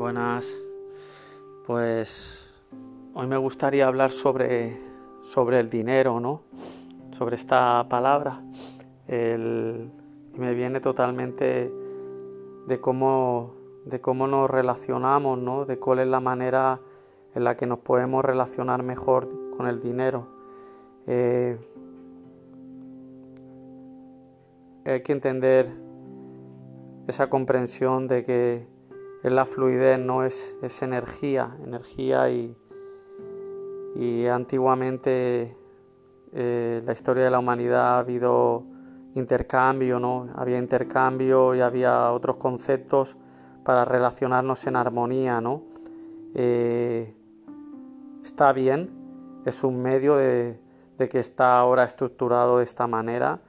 Buenas. Pues hoy me gustaría hablar sobre, sobre el dinero, ¿no? Sobre esta palabra. Me viene totalmente de cómo, de cómo nos relacionamos, ¿no? De cuál es la manera en la que nos podemos relacionar mejor con el dinero. Eh, hay que entender esa comprensión de que es la fluidez, no es, es energía, energía y, y antiguamente eh, la historia de la humanidad ha habido intercambio, ¿no? Había intercambio y había otros conceptos para relacionarnos en armonía, ¿no? Eh, está bien, es un medio de, de, que está ahora estructurado de esta manera,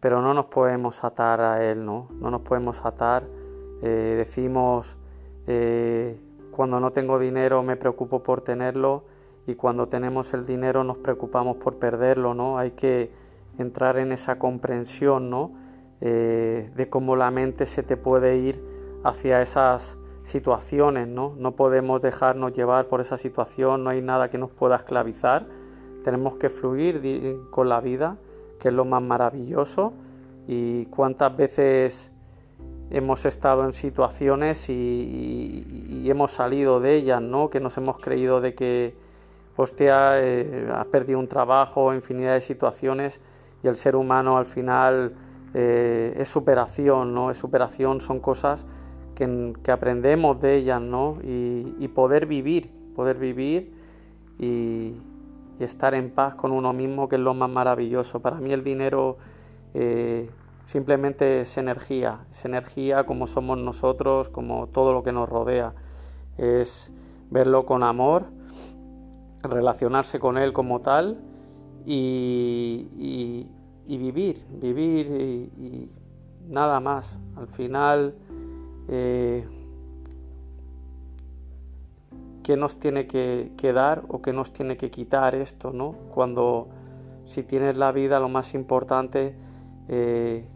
pero no nos podemos atar a él, ¿no? No nos podemos atar. Eh, decimos, eh, cuando no tengo dinero me preocupo por tenerlo y cuando tenemos el dinero nos preocupamos por perderlo, ¿no? Hay que entrar en esa comprensión, ¿no? Eh, de cómo la mente se te puede ir hacia esas situaciones, ¿no? No podemos dejarnos llevar por esa situación, no hay nada que nos pueda esclavizar, tenemos que fluir con la vida que es lo más maravilloso y cuántas veces hemos estado en situaciones y, hemos salido de ellas, ¿no? Que nos hemos creído de que, hostia, eh, has perdido un trabajo, infinidad de situaciones y el ser humano al final eh, es superación, ¿no? Es superación, son cosas que, aprendemos de ellas, ¿no? y poder vivir, poder vivir y, y estar en paz con uno mismo, que es lo más maravilloso. Para mí el dinero eh, simplemente es energía, es energía como somos nosotros, como todo lo que nos rodea. Es verlo con amor, relacionarse con él como tal y, vivir, vivir y, nada más. Al final... Eh, qué nos tiene que, dar o qué nos tiene que quitar esto, ¿no? Cuando si tienes la vida, lo más importante, eh,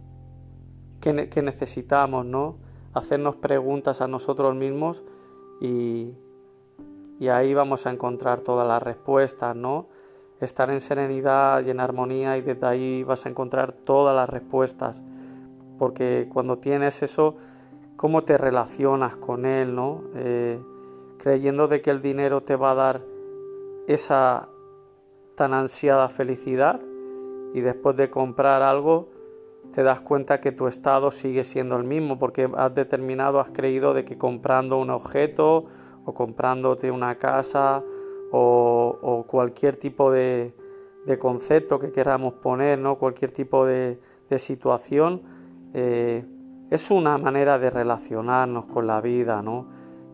¿qué, necesitamos, ¿no? Hacernos preguntas a nosotros mismos y, y ahí vamos a encontrar todas las respuestas, ¿no? Estar en serenidad y en armonía y desde ahí vas a encontrar todas las respuestas. Porque cuando tienes eso, ¿cómo te relacionas con él, ¿no? Eh, creyendo de que el dinero te va a dar esa tan ansiada felicidad y después de comprar algo te das cuenta que tu estado sigue siendo el mismo porque has determinado, has creído de que comprando un objeto o comprándote una casa o, cualquier tipo de, concepto que queramos poner, ¿no? cualquier tipo de, situación, eh, es una manera de relacionarnos con la vida, ¿no?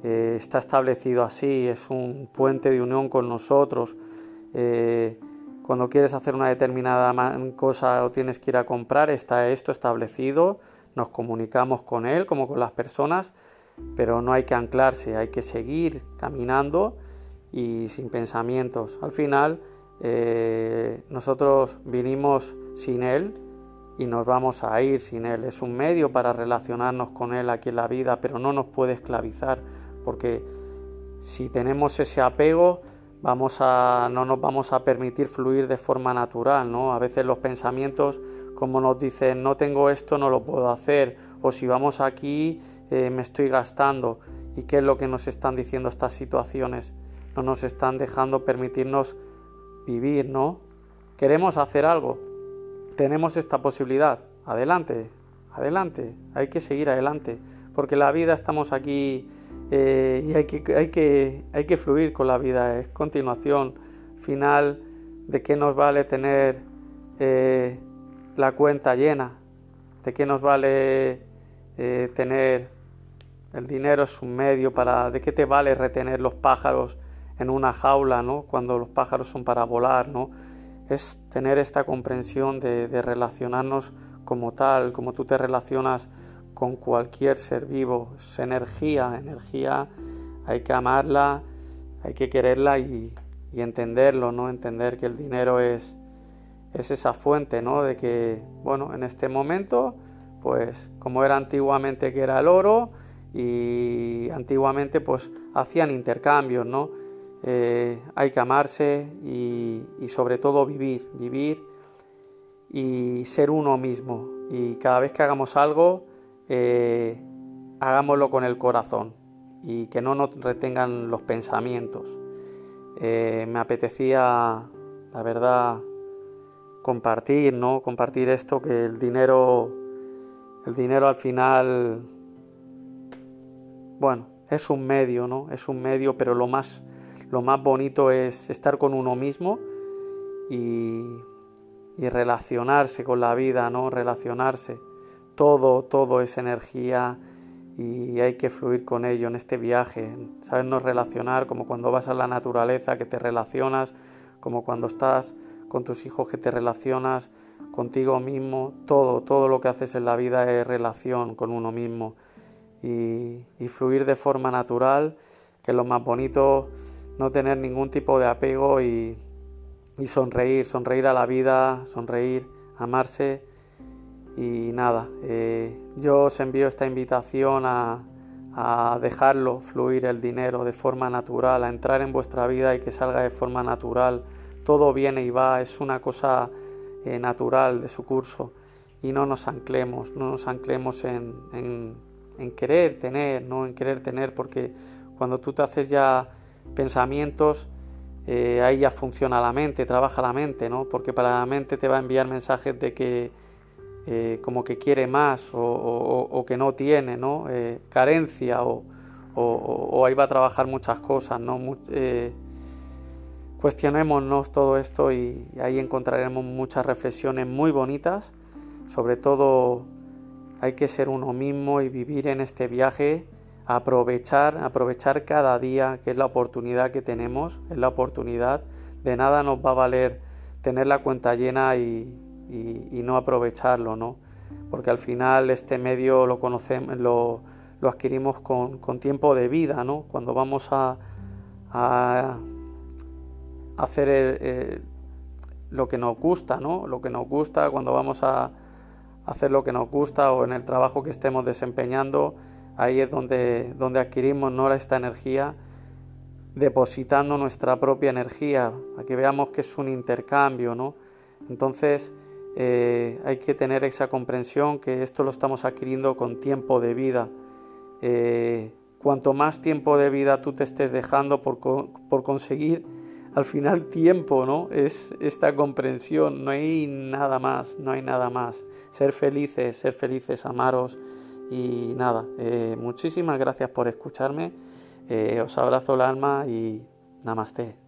Eh, está establecido así, es un puente de unión con nosotros. Eh, cuando quieres hacer una determinada cosa o tienes que ir a comprar, está esto establecido, nos comunicamos con él como con las personas, pero no hay que anclarse, hay que seguir caminando y sin pensamientos. Al final, eh, nosotros vinimos sin él y nos vamos a ir sin él. Es un medio para relacionarnos con él aquí en la vida, pero no nos puede esclavizar porque si tenemos ese apego, vamos a, no nos vamos a permitir fluir de forma natural, ¿no? A veces los pensamientos, como nos dicen, no tengo esto, no lo puedo hacer, o si vamos aquí, eh, me estoy gastando. ¿Y qué es lo que nos están diciendo estas situaciones? No nos están dejando permitirnos vivir, ¿no? Queremos hacer algo, tenemos esta posibilidad, adelante, adelante, hay que seguir adelante, porque la vida estamos aquí eh, y hay que, hay, que, hay que fluir con la vida, es continuación final de qué nos vale tener eh, la cuenta llena, de qué nos vale eh, tener el dinero es un medio para, de qué te vale retener los pájaros en una jaula, ¿no? Cuando los pájaros son para volar, ¿no? Es tener esta comprensión de, de relacionarnos como tal, como tú te relacionas con cualquier ser vivo. Es energía, energía, hay que amarla, hay que quererla y, entenderlo, ¿no? Entender que el dinero es, es esa fuente, ¿no? De que, bueno, en este momento, pues como era antiguamente que era el oro y antiguamente pues hacían intercambios, ¿no? Eh, hay que amarse y, sobre todo vivir, vivir y ser uno mismo. Y cada vez que hagamos algo, eh, hagámoslo con el corazón y que no nos retengan los pensamientos. Eh, me apetecía, la verdad, compartir, ¿no? Compartir esto, que el dinero, el dinero al final, bueno, es un medio, ¿no? Es un medio, pero lo más, lo más bonito es estar con uno mismo y, y relacionarse con la vida, ¿no? Relacionarse. Todo, todo es energía y hay que fluir con ello en este viaje, sabernos relacionar como cuando vas a la naturaleza, que te relacionas, como cuando estás con tus hijos que te relacionas contigo mismo, todo, todo lo que haces en la vida es relación con uno mismo. Y, fluir de forma natural, que es lo más bonito, no tener ningún tipo de apego y, sonreír, sonreír a la vida, sonreír, amarse y nada, eh, yo os envío esta invitación a, dejarlo fluir el dinero de forma natural, a entrar en vuestra vida y que salga de forma natural. Todo viene y va, es una cosa eh, natural de su curso. Y no nos anclemos, no nos anclemos en, querer tener, no en querer tener, porque cuando tú te haces ya pensamientos, eh, ahí ya funciona la mente, trabaja la mente, ¿no? Porque para la mente te va a enviar mensajes de que eh, como que quiere más o, que no tiene, ¿no? carencia o, ahí va a trabajar muchas cosas, ¿no? Cuestionémonos todo esto y ahí encontraremos muchas reflexiones muy bonitas. Sobre todo hay que ser uno mismo y vivir en este viaje, aprovechar, aprovechar cada día, que es la oportunidad que tenemos, es la oportunidad. De nada nos va a valer tener la cuenta llena y, no aprovecharlo, ¿no? Porque al final este medio lo conocemos, lo, adquirimos con, tiempo de vida, ¿no? Cuando vamos a hacer lo que nos gusta, ¿no? Lo que nos gusta cuando vamos a hacer lo que nos gusta o en el trabajo que estemos desempeñando, ahí es donde, donde adquirimos ¿no? esta energía, depositando nuestra propia energía, a que veamos que es un intercambio, ¿no? Entonces eh, hay que tener esa comprensión que esto lo estamos adquiriendo con tiempo de vida. Eh, cuanto más tiempo de vida tú te estés dejando por, conseguir al final tiempo, ¿no? Es esta comprensión, no hay nada más, no hay nada más. Ser felices, ser felices, amaros y nada, eh, muchísimas gracias por escucharme, os abrazo el alma y namaste.